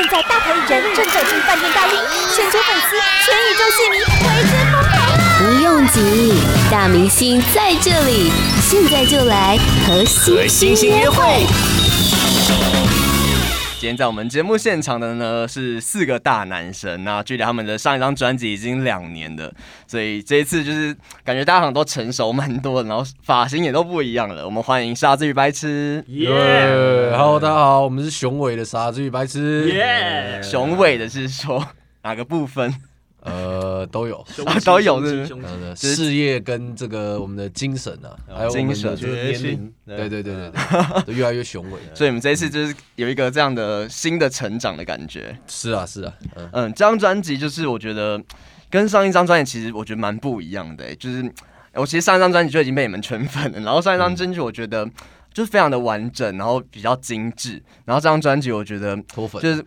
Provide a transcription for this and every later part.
现在大牌艺人正走进饭店大厅，全球粉丝、全宇宙戏迷为之疯狂啊！不用急，大明星在这里，现在就来和星星约会。今天在我们节目现场的呢是四个大男生，那距离他们的上一张专辑已经两年了，所以这一次就是感觉大家好像都成熟蛮多的，然后发型也都不一样了。我们欢迎傻子与白痴，耶、yeah!！Hello，大家好，我们是雄伟的傻子与白痴，耶、yeah!！雄伟的是说哪个部分？呃，都有，啊、都有是，是，呃，事业跟这个我们的精神啊，还有我们的就是年龄，对对对对对，都 越来越雄伟。所以我们这一次就是有一个这样的新的成长的感觉。是啊，是啊，嗯，嗯这张专辑就是我觉得跟上一张专辑其实我觉得蛮不一样的、欸，就是我其实上一张专辑就已经被你们圈粉了，然后上一张专辑我觉得。就是非常的完整，然后比较精致，然后这张专辑我觉得脱粉就是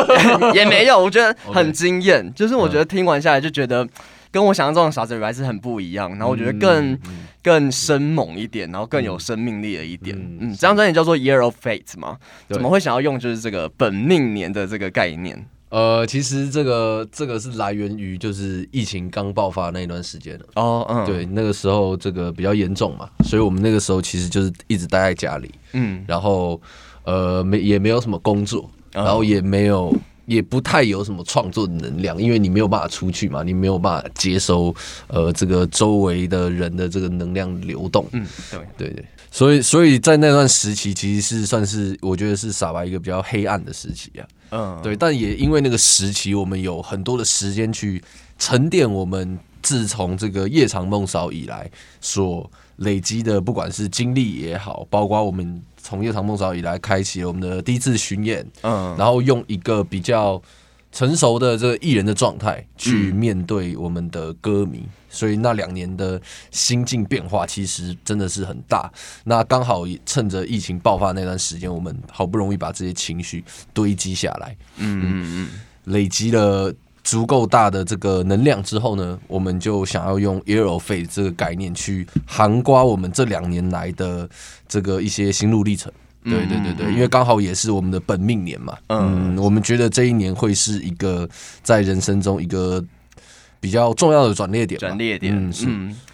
也没有，我觉得很惊艳。就是我觉得听完下来就觉得跟我想象中的傻子还是很不一样，然后我觉得更、嗯、更生猛一点，然后更有生命力的一点。嗯，嗯这张专辑叫做 Year of Fate 嘛，怎么会想要用就是这个本命年的这个概念？呃，其实这个这个是来源于就是疫情刚爆发那一段时间哦，嗯，对，那个时候这个比较严重嘛，所以我们那个时候其实就是一直待在家里，嗯，然后呃没也没有什么工作，然后也没有也不太有什么创作的能量，因为你没有办法出去嘛，你没有办法接收呃这个周围的人的这个能量流动，嗯，对。对对，所以所以在那段时期其实是算是我觉得是傻白一个比较黑暗的时期啊。嗯，对，但也因为那个时期，我们有很多的时间去沉淀我们自从这个夜长梦少以来所累积的，不管是经历也好，包括我们从夜长梦少以来开启了我们的第一次巡演，嗯，然后用一个比较成熟的这个艺人的状态去面对我们的歌迷。所以那两年的心境变化其实真的是很大。那刚好趁着疫情爆发那段时间，我们好不容易把这些情绪堆积下来，嗯嗯嗯，累积了足够大的这个能量之后呢，我们就想要用 Year of Fate 这个概念去涵括我们这两年来的这个一些心路历程。对对对对，因为刚好也是我们的本命年嘛，嗯，我们觉得这一年会是一个在人生中一个。比较重要的转捩点，转捩点，嗯，是，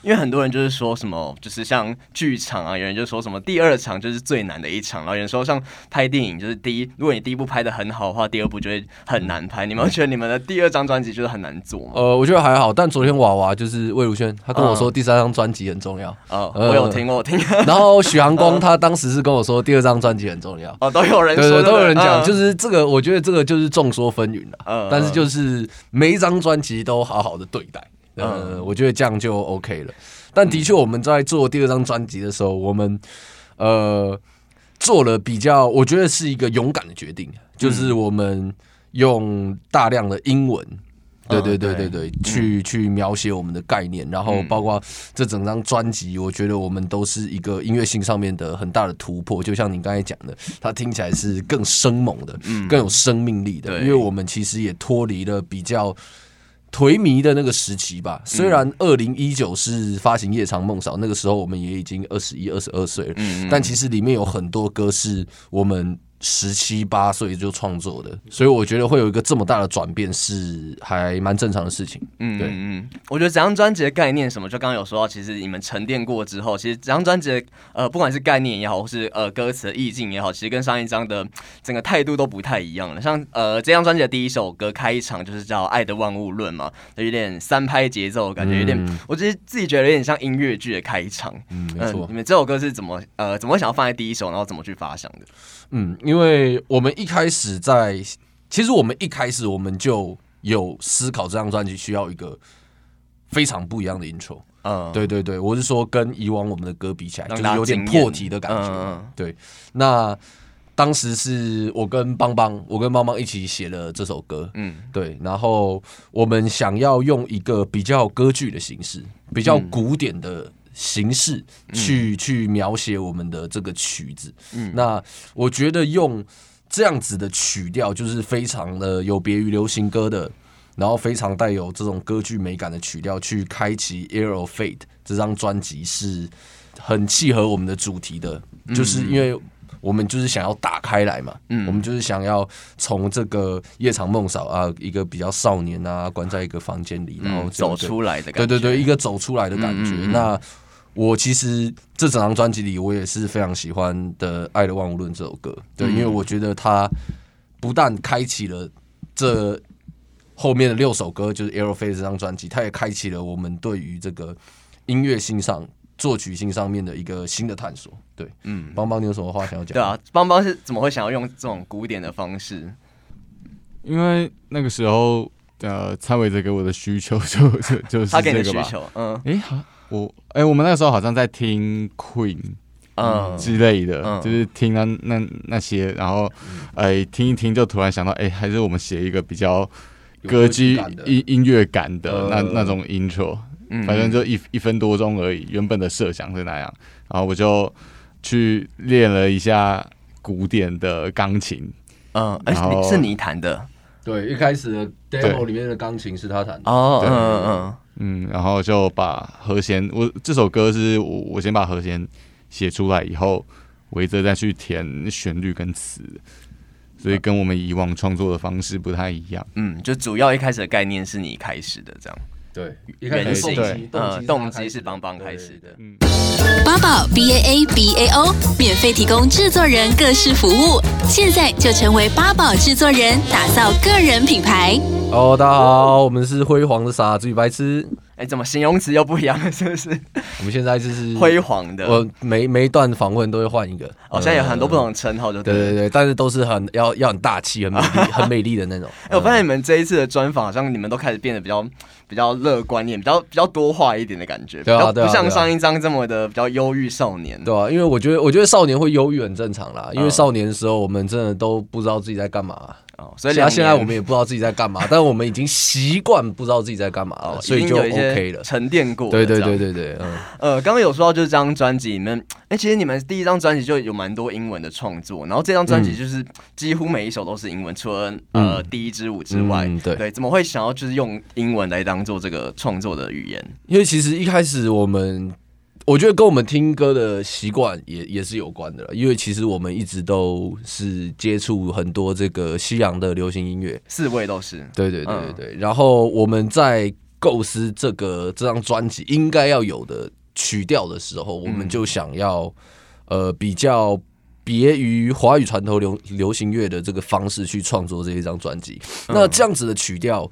因为很多人就是说什么，就是像剧场啊，有人就说什么第二场就是最难的一场，然后有人说像拍电影，就是第一，如果你第一部拍的很好的话，第二部就会很难拍。你们会觉得你们的第二张专辑就是很难做吗？呃，我觉得还好，但昨天娃娃就是魏如萱，他跟我说第三张专辑很重要。哦、嗯呃，我有听，我有听。然后许阳光他当时是跟我说第二张专辑很重要。哦，都有人说都有人讲、嗯，就是这个，我觉得这个就是众说纷纭了。嗯，但是就是每一张专辑都好好的对待。呃，我觉得这样就 OK 了。但的确，我们在做第二张专辑的时候，我们呃做了比较，我觉得是一个勇敢的决定，就是我们用大量的英文，对对对对对，去去描写我们的概念，然后包括这整张专辑，我觉得我们都是一个音乐性上面的很大的突破。就像你刚才讲的，它听起来是更生猛的，更有生命力的，因为我们其实也脱离了比较。颓靡的那个时期吧，虽然二零一九是发行《夜长梦少》，那个时候我们也已经二十一、二十二岁了，但其实里面有很多歌是我们。十七八岁就创作的，所以我觉得会有一个这么大的转变是还蛮正常的事情。嗯，对，嗯，我觉得整张专辑的概念什么，就刚刚有说到，其实你们沉淀过之后，其实整张专辑的呃，不管是概念也好，或是呃歌词的意境也好，其实跟上一张的整个态度都不太一样了。像呃这张专辑的第一首歌开场就是叫《爱的万物论》嘛，有点三拍节奏，感觉有点，嗯、我觉得自己觉得有点像音乐剧的开场。嗯，没错。你们这首歌是怎么呃怎么会想要放在第一首，然后怎么去发想的？嗯，因为我们一开始在，其实我们一开始我们就有思考这张专辑需要一个非常不一样的 intro。嗯，对对对，我是说跟以往我们的歌比起来，就是有点破题的感觉。嗯，对。那当时是我跟邦邦，我跟邦邦一起写了这首歌。嗯，对。然后我们想要用一个比较歌剧的形式，比较古典的。形式去去描写我们的这个曲子，嗯，那我觉得用这样子的曲调，就是非常的有别于流行歌的，然后非常带有这种歌剧美感的曲调，去开启《of Fate》这张专辑是很契合我们的主题的，就是因为我们就是想要打开来嘛，嗯，我们就是想要从这个夜长梦少啊，一个比较少年啊，关在一个房间里，然后走出来的感觉，对对对，一个走出来的感觉。那我其实这整张专辑里，我也是非常喜欢的《爱的万物论》这首歌，对，因为我觉得它不但开启了这后面的六首歌，就是《Aerophase》这张专辑，它也开启了我们对于这个音乐性上。作曲性上面的一个新的探索，对，嗯，邦邦，你有什么话想要讲？对啊，邦邦是怎么会想要用这种古典的方式？因为那个时候，呃，蔡伟哲给我的需求就就就是他给的需求，嗯，哎、欸，好，我，哎、欸，我们那个时候好像在听 Queen，嗯。之类的，嗯、就是听那那那些，然后，哎、欸，听一听就突然想到，哎、欸，还是我们写一个比较歌剧音音乐感的那那种 intro。反正就一一分多钟而已，原本的设想是那样，然后我就去练了一下古典的钢琴，嗯，而且是你弹的，对，一开始的 demo 里面的钢琴是他弹的，哦，嗯嗯嗯，然后就把和弦，我这首歌是我我先把和弦写出来以后，维泽再去填旋律跟词，所以跟我们以往创作的方式不太一样，嗯，就主要一开始的概念是你开始的这样。对，原型呃，动机是邦邦开始的。嗯，八宝 B A A B A O 免费提供制作人各式服务，现在就成为八宝制作人，打造个人品牌。哦，大家好，我们是辉煌的傻子与白痴。哎，怎么形容词又不一样了？是不是？我们现在就是辉煌的。我每每一段访问都会换一个。哦，现在有很多不同的称号，就对对对，但是都是很要要很大气、很美丽、很美丽的那种。哎，我发现你们这一次的专访，好像你们都开始变得比较比较乐观一点，比较比较多话一点的感觉。对啊，不像上一张这么的比较忧郁少年。对啊，因为我觉得我觉得少年会忧郁很正常啦，因为少年的时候我们真的都不知道自己在干嘛。所以现在我们也不知道自己在干嘛，但我们已经习惯不知道自己在干嘛了，所以就 OK 了，沉淀过。对对对对对，嗯。呃，刚刚有说到就是这张专辑里面，哎，其实你们第一张专辑就有蛮多英文的创作，然后这张专辑就是几乎每一首都是英文，除了呃第一支舞之外，对对。怎么会想要就是用英文来当做这个创作的语言？因为其实一开始我们。我觉得跟我们听歌的习惯也也是有关的，因为其实我们一直都是接触很多这个西洋的流行音乐，四位都是，对对对对对。然后我们在构思这个这张专辑应该要有的曲调的时候，我们就想要呃比较别于华语传统流流行乐的这个方式去创作这一张专辑。那这样子的曲调，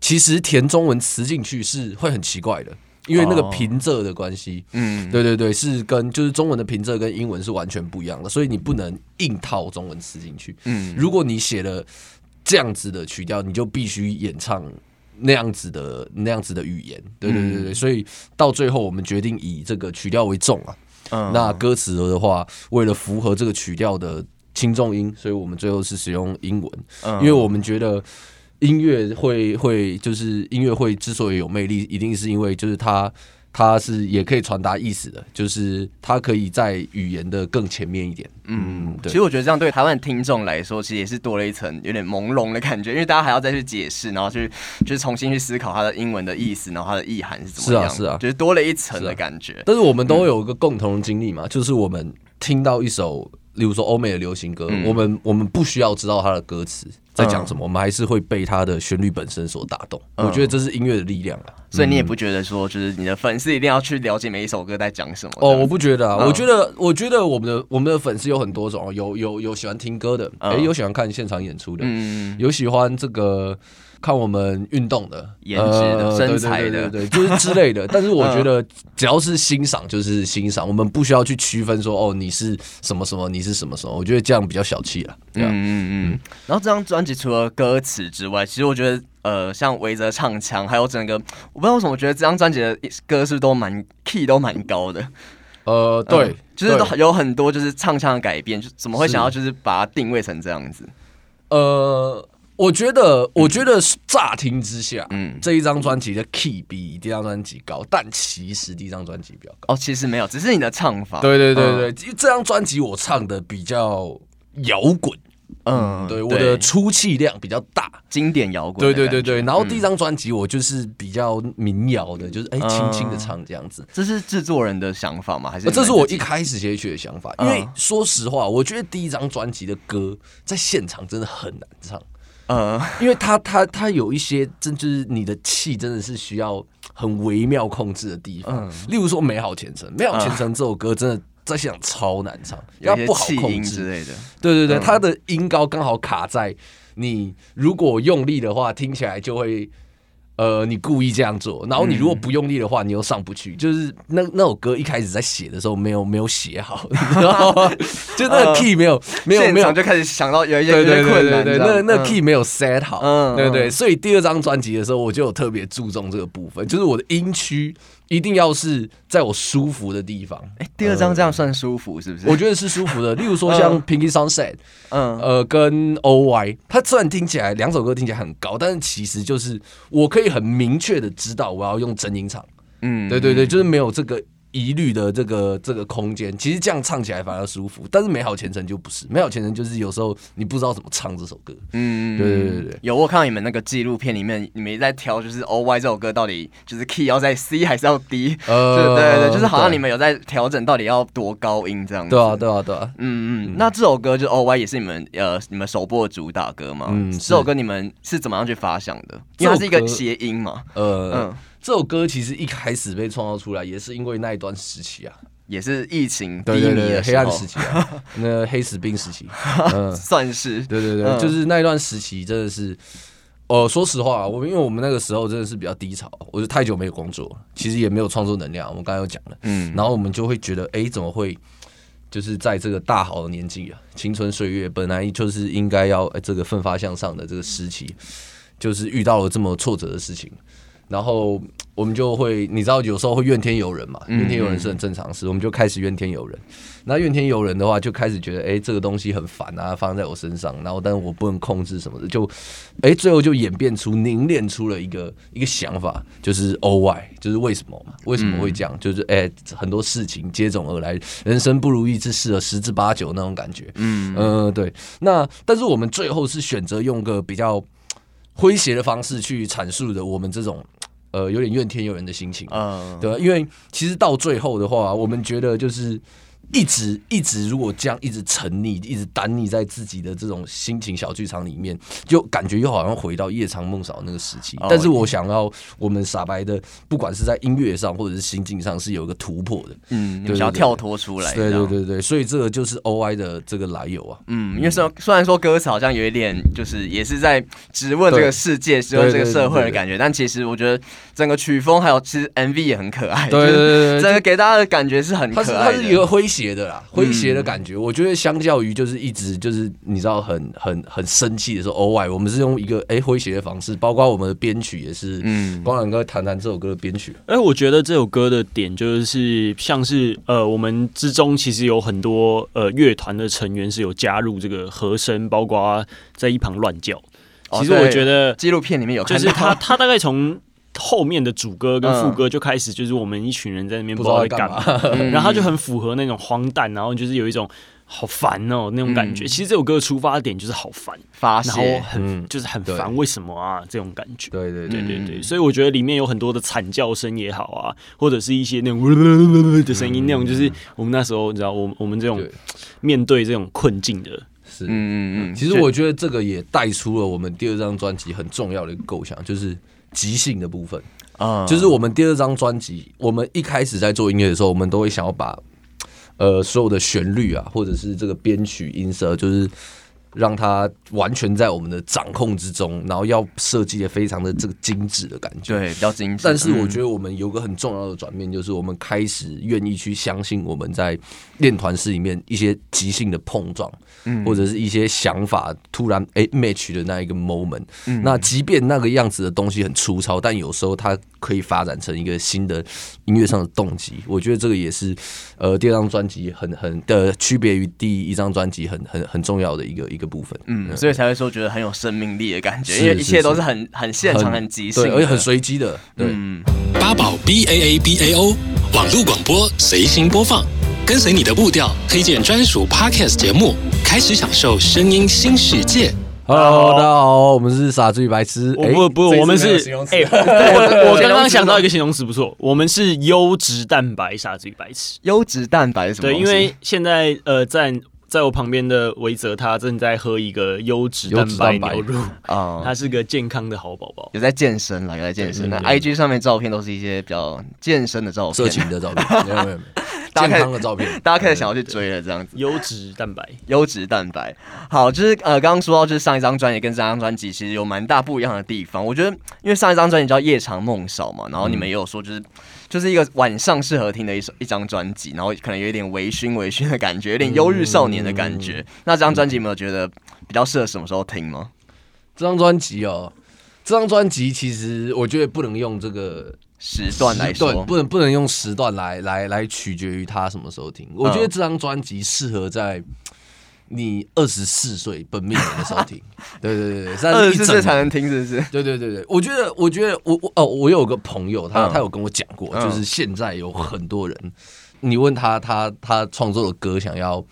其实填中文词进去是会很奇怪的。因为那个平仄的关系，嗯，对对对，是跟就是中文的平仄跟英文是完全不一样的，所以你不能硬套中文词进去。嗯，如果你写了这样子的曲调，你就必须演唱那样子的那样子的语言。对对对对，所以到最后我们决定以这个曲调为重啊。嗯，那歌词的话，为了符合这个曲调的轻重音，所以我们最后是使用英文。嗯，因为我们觉得。音乐会会就是音乐会之所以有魅力，一定是因为就是它它是也可以传达意思的，就是它可以在语言的更前面一点。嗯，对。其实我觉得这样对台湾听众来说，其实也是多了一层有点朦胧的感觉，因为大家还要再去解释，然后去就是重新去思考它的英文的意思，然后它的意涵是怎么样。是啊，是啊，就是多了一层的感觉。但是我们都有一个共同的经历嘛，就是我们听到一首。例如说欧美的流行歌，嗯、我们我们不需要知道它的歌词在讲什么，嗯、我们还是会被它的旋律本身所打动。嗯、我觉得这是音乐的力量啊！所以你也不觉得说，就是你的粉丝一定要去了解每一首歌在讲什么？哦，我不觉得啊！嗯、我觉得，我觉得我们的我们的粉丝有很多种，有有有喜欢听歌的，哎、嗯欸，有喜欢看现场演出的，嗯、有喜欢这个。看我们运动的颜值的身材的，对，就是之类的。但是我觉得只要是欣赏就是欣赏，我们不需要去区分说哦，你是什么什么，你是什么什么。我觉得这样比较小气了。嗯嗯嗯。然后这张专辑除了歌词之外，其实我觉得呃，像维泽唱腔，还有整个，我不知道为什么，我觉得这张专辑的歌是不是都蛮 key 都蛮高的。呃，对，就是都有很多就是唱腔的改变，就怎么会想要就是把它定位成这样子？呃。我觉得，我觉得乍听之下，嗯，这一张专辑的 key 比第一张专辑高，但其实第一张专辑比较高。哦，其实没有，只是你的唱法。对对对对，因为这张专辑我唱的比较摇滚，嗯，对，我的出气量比较大，经典摇滚。对对对对，然后第一张专辑我就是比较民谣的，就是哎轻轻的唱这样子。这是制作人的想法吗？还是这是我一开始写曲的想法？因为说实话，我觉得第一张专辑的歌在现场真的很难唱。呃，因为他他他有一些真就是你的气真的是需要很微妙控制的地方，例如说《美好前程》，《美好前程》这首歌真的在现场超难唱，要不好控制之类的。对对对，它的音高刚好卡在你如果用力的话，听起来就会。呃，你故意这样做，然后你如果不用力的话，你又上不去。就是那那首歌一开始在写的时候，没有没有写好，你知道吗？就那个 key 没有没有没有，就开始想到有一些有点困难，对那那 key 没有 set 好，嗯，对对。所以第二张专辑的时候，我就有特别注重这个部分，就是我的音区。一定要是在我舒服的地方。哎，第二张这样算舒服是不是？我觉得是舒服的。例如说像《Pinky Sunset》，嗯，呃，跟 OY，它虽然听起来两首歌听起来很高，但是其实就是我可以很明确的知道我要用真音场。嗯，对对对，就是没有这个。疑虑的这个这个空间，其实这样唱起来反而舒服。但是美好前程就不是，美好前程就是有时候你不知道怎么唱这首歌。嗯，对对对对。有我看到你们那个纪录片里面，你们在挑，就是 O Y 这首歌到底就是 key 要在 C 还是要 D？呃，对对对，就是好像你们有在调整到底要多高音这样子。对啊，对啊，对啊。嗯嗯。那这首歌就 O Y 也是你们呃你们首播的主打歌吗？嗯，这首歌你们是怎么样去发想的？因为它是一个谐音嘛。呃嗯。这首歌其实一开始被创造出来，也是因为那一段时期啊，也是疫情低迷的黑暗时期啊，那黑死病时期，嗯，算是，对对对，嗯、就是那一段时期真的是，呃，说实话，我们因为我们那个时候真的是比较低潮，我就太久没有工作，其实也没有创作能量，我们刚才有讲了，嗯，然后我们就会觉得，哎，怎么会，就是在这个大好的年纪啊，青春岁月本来就是应该要这个奋发向上的这个时期，就是遇到了这么挫折的事情。然后我们就会，你知道，有时候会怨天尤人嘛，怨天尤人是很正常的事。我们就开始怨天尤人。那怨天尤人的话，就开始觉得，哎，这个东西很烦啊，发生在我身上。然后，但是我不能控制什么的，就，哎，最后就演变出凝练出了一个一个想法，就是 O Y，就是为什么嘛？为什么会这样？就是哎，很多事情接踵而来，人生不如意之事十之八九那种感觉。嗯嗯，对。那但是我们最后是选择用个比较诙谐的方式去阐述的我们这种。呃，有点怨天尤人的心情，嗯，对吧？因为其实到最后的话，我们觉得就是。一直一直，如果这样一直沉溺，一直单溺在自己的这种心情小剧场里面，就感觉又好像回到夜长梦少那个时期。但是我想要我们傻白的，不管是在音乐上或者是心境上，是有一个突破的。嗯，想要跳脱出来。对对对对，所以这个就是 O I 的这个来由啊。嗯，因为虽虽然说歌词好像有一点，就是也是在质问这个世界，质问这个社会的感觉，但其实我觉得整个曲风还有其实 M V 也很可爱。对对对，整个给大家的感觉是很可爱的。它是一个诙谐。谐的啦，诙谐的感觉，嗯、我觉得相较于就是一直就是你知道很很很生气的时候，偶尔我们是用一个哎诙谐的方式，包括我们的编曲也是。嗯，光良哥谈谈这首歌的编曲。哎，我觉得这首歌的点就是像是呃，我们之中其实有很多呃乐团的成员是有加入这个和声，包括在一旁乱叫。其实我觉得纪录片里面有，就是他他大概从。后面的主歌跟副歌就开始，就是我们一群人在那边不知道在干嘛，然后他就很符合那种荒诞，然后就是有一种好烦哦那种感觉。其实这首歌的出发点就是好烦，然后很就是很烦，为什么啊？这种感觉？对对对对对，所以我觉得里面有很多的惨叫声也好啊，或者是一些那种 的声音，那种就是我们那时候你知道，我我们这种面对这种困境的，是。嗯嗯。嗯。其实我觉得这个也带出了我们第二张专辑很重要的一个构想，就是。即兴的部分啊，就是我们第二张专辑，我们一开始在做音乐的时候，我们都会想要把呃所有的旋律啊，或者是这个编曲音色，就是。让它完全在我们的掌控之中，然后要设计的非常的这个精致的感觉，对，比较精致。但是我觉得我们有个很重要的转变，就是我们开始愿意去相信我们在练团室里面一些即兴的碰撞，嗯，或者是一些想法突然哎 match 的那一个 moment。嗯，那即便那个样子的东西很粗糙，但有时候它可以发展成一个新的音乐上的动机。我觉得这个也是呃第二张专辑很很的区别于第一张专辑很很很重要的一个一个。部分，嗯，所以才会说觉得很有生命力的感觉，因为一切都是很很现场、很即兴，而且很随机的。对，八宝 B A A B A O 网络广播随心播放，跟随你的步调，推荐专属 Podcast 节目，开始享受声音新世界。Hello，大家好，我们是傻子与白痴。我不不，我们是哎，我我刚刚想到一个形容词不错，我们是优质蛋白傻子与白痴。优质蛋白是什么？对，因为现在呃在。在我旁边的维泽，他正在喝一个优质蛋白。牛乳啊，他是个健康的好宝宝，有在健身了，有在健身。那 IG 上面照片都是一些比较健身的照片，色情的照片，没 有没有，健康的照片，大家开始想要去追了，这样子。优质蛋白，优质蛋白，好，就是呃，刚刚说到就是上一张专辑跟这张专辑其实有蛮大不一样的地方。我觉得，因为上一张专辑叫《夜长梦少》嘛，然后你们也有说就是。就是一个晚上适合听的一首一张专辑，然后可能有一点微醺微醺的感觉，有点忧郁少年的感觉。嗯、那这张专辑有没有觉得比较适合什么时候听吗？这张专辑哦，这张专辑其实我觉得不能用这个时段来说，不能不能用时段来来来取决于他什么时候听。我觉得这张专辑适合在。你二十四岁本命年的时候听，对对对对，二十四岁才能听，是不是？对对对对，我觉得，我觉得我，我我哦，我有个朋友，他他有跟我讲过，嗯、就是现在有很多人，嗯、你问他，他他创作的歌想要，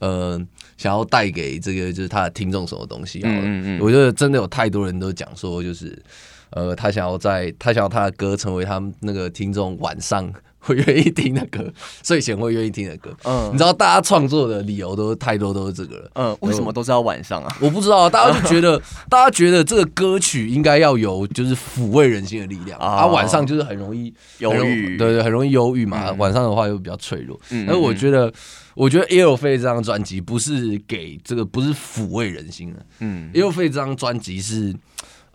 呃，想要带给这个就是他的听众什么东西？嗯嗯嗯，我觉得真的有太多人都讲说，就是呃，他想要在，他想要他的歌成为他们那个听众晚上。会愿意听的歌，睡前会愿意听的歌。嗯，你知道大家创作的理由都太多，都是这个了。嗯，为什么都是要晚上啊？我不知道，大家就觉得，大家觉得这个歌曲应该要有就是抚慰人心的力量。啊，晚上就是很容易忧郁，对对，很容易忧郁嘛。晚上的话又比较脆弱。嗯，但是我觉得，我觉得 Earfade 这张专辑不是给这个，不是抚慰人心的。嗯，Earfade 这张专辑是，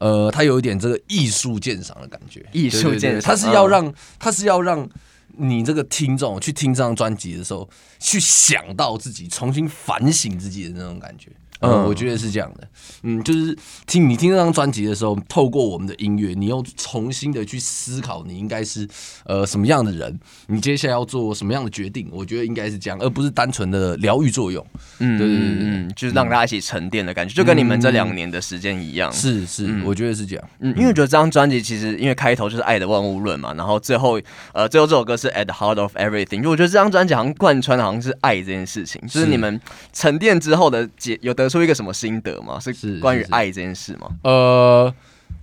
呃，他有一点这个艺术鉴赏的感觉。艺术鉴赏，他是要让，他是要让。你这个听众去听这张专辑的时候，去想到自己，重新反省自己的那种感觉。嗯，我觉得是这样的。嗯，就是听你听这张专辑的时候，透过我们的音乐，你又重新的去思考，你应该是呃什么样的人，你接下来要做什么样的决定？我觉得应该是这样，而不是单纯的疗愈作用。嗯，对对对，嗯，就是让大家一起沉淀的感觉，就跟你们这两年的时间一样。是是，我觉得是这样。嗯，因为我觉得这张专辑其实因为开头就是爱的万物论嘛，然后最后呃最后这首歌是 At the Heart of Everything，就我觉得这张专辑好像贯穿的好像是爱这件事情，就是你们沉淀之后的结有得出一个什么心得。吗？是关于爱这件事吗？呃，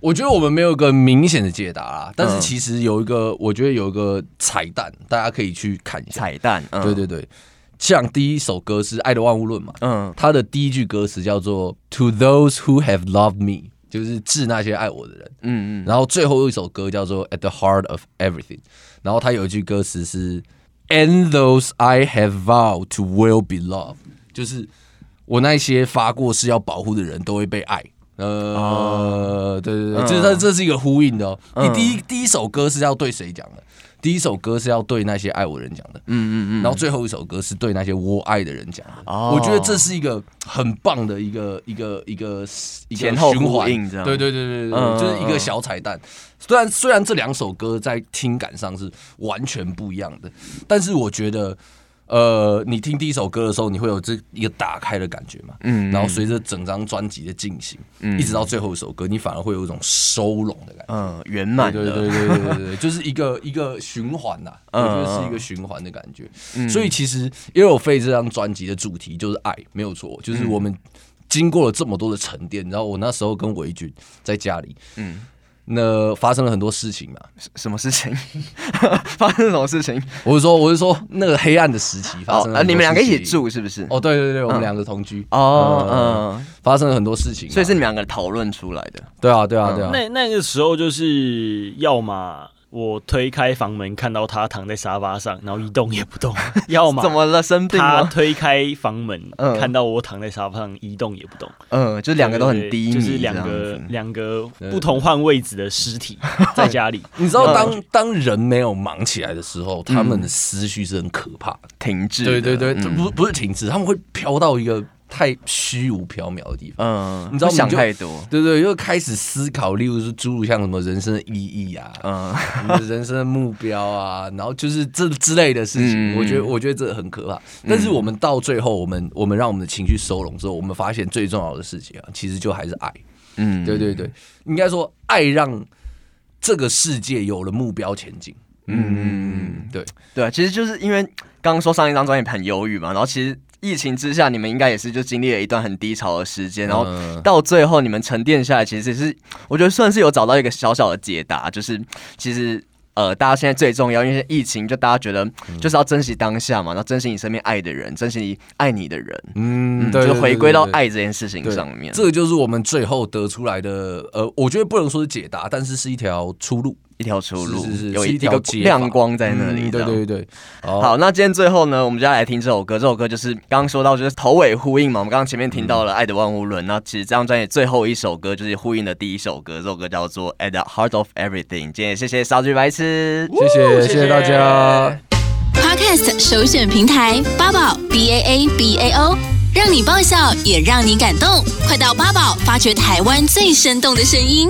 我觉得我们没有一个明显的解答啦，但是其实有一个，我觉得有一个彩蛋，大家可以去看一下。彩蛋，嗯、对对对，像第一首歌是《爱的万物论》嘛，嗯，它的第一句歌词叫做 “To those who have loved me”，就是致那些爱我的人，嗯嗯，然后最后一首歌叫做 “At the heart of everything”，然后它有一句歌词是 “And those I have vowed to will be loved”，就是。我那些发过誓要保护的人都会被爱，呃，对对对，这这这是一个呼应的哦。你第一第一首歌是要对谁讲的？第一首歌是要对那些爱我的人讲的，嗯嗯嗯。然后最后一首歌是对那些我爱的人讲的。我觉得这是一个很棒的一个一个一个一个循环，对对对对对，就是一个小彩蛋。虽然虽然这两首歌在听感上是完全不一样的，但是我觉得。呃，你听第一首歌的时候，你会有这一个打开的感觉嘛？嗯，然后随着整张专辑的进行，嗯，一直到最后一首歌，你反而会有一种收拢的感觉，嗯，圆满的，对对对对对对，就是一个一个循环呐，我觉得是一个循环的感觉。所以其实《Earfade》这张专辑的主题就是爱，没有错，就是我们经过了这么多的沉淀，然后我那时候跟维君在家里，嗯。那发生了很多事情嘛？什么事情？发生什么事情？我是说，我是说，那个黑暗的时期发生了。你们两个一起住是不是？哦，对对对，我们两个同居。哦，嗯，发生了很多事情，所以是你们两个讨论出来的。对啊，对啊，对啊。那那个时候就是要么。我推开房门，看到他躺在沙发上，然后一动也不动。要么怎么了？生病吗？他推开房门，看到我躺在沙发上，一动也不动。嗯，就两个都很低迷，就是两个两个不同换位置的尸体 在家里。你知道，当当人没有忙起来的时候，他们的思绪是很可怕的，停滞。对对对，不不是停滞，他们会飘到一个。太虚无缥缈的地方，嗯，你知道想太多，对对，又开始思考，例如是诸如像什么人生的意义啊，嗯，人生的目标啊，然后就是这之类的事情，我觉得我觉得这很可怕。但是我们到最后，我们我们让我们的情绪收拢之后，我们发现最重要的事情啊，其实就还是爱，嗯，对对对，应该说爱让这个世界有了目标前进，嗯，对。对，其实就是因为刚刚说上一张专辑很忧郁嘛，然后其实。疫情之下，你们应该也是就经历了一段很低潮的时间，然后到最后你们沉淀下来，其实是我觉得算是有找到一个小小的解答，就是其实。呃，大家现在最重要，因为疫情，就大家觉得就是要珍惜当下嘛，然后珍惜你身边爱的人，珍惜你爱你的人，嗯，对，就回归到爱这件事情上面。这个就是我们最后得出来的，呃，我觉得不能说是解答，但是是一条出路。一条出路，是是是有一条亮光在那里。嗯、对对对，好，好，那今天最后呢，我们就要来听这首歌。这首歌就是刚刚说到，就是头尾呼应嘛。我们刚刚前面听到了《爱的万物论》，那其实这张专辑最后一首歌就是呼应的第一首歌。这首歌叫做《At the Heart of Everything》。今天也谢谢小橘白痴，谢谢谢谢大家。Podcast 首选平台八宝 B A A B A O，让你爆笑也让你感动。快到八宝发掘台湾最生动的声音。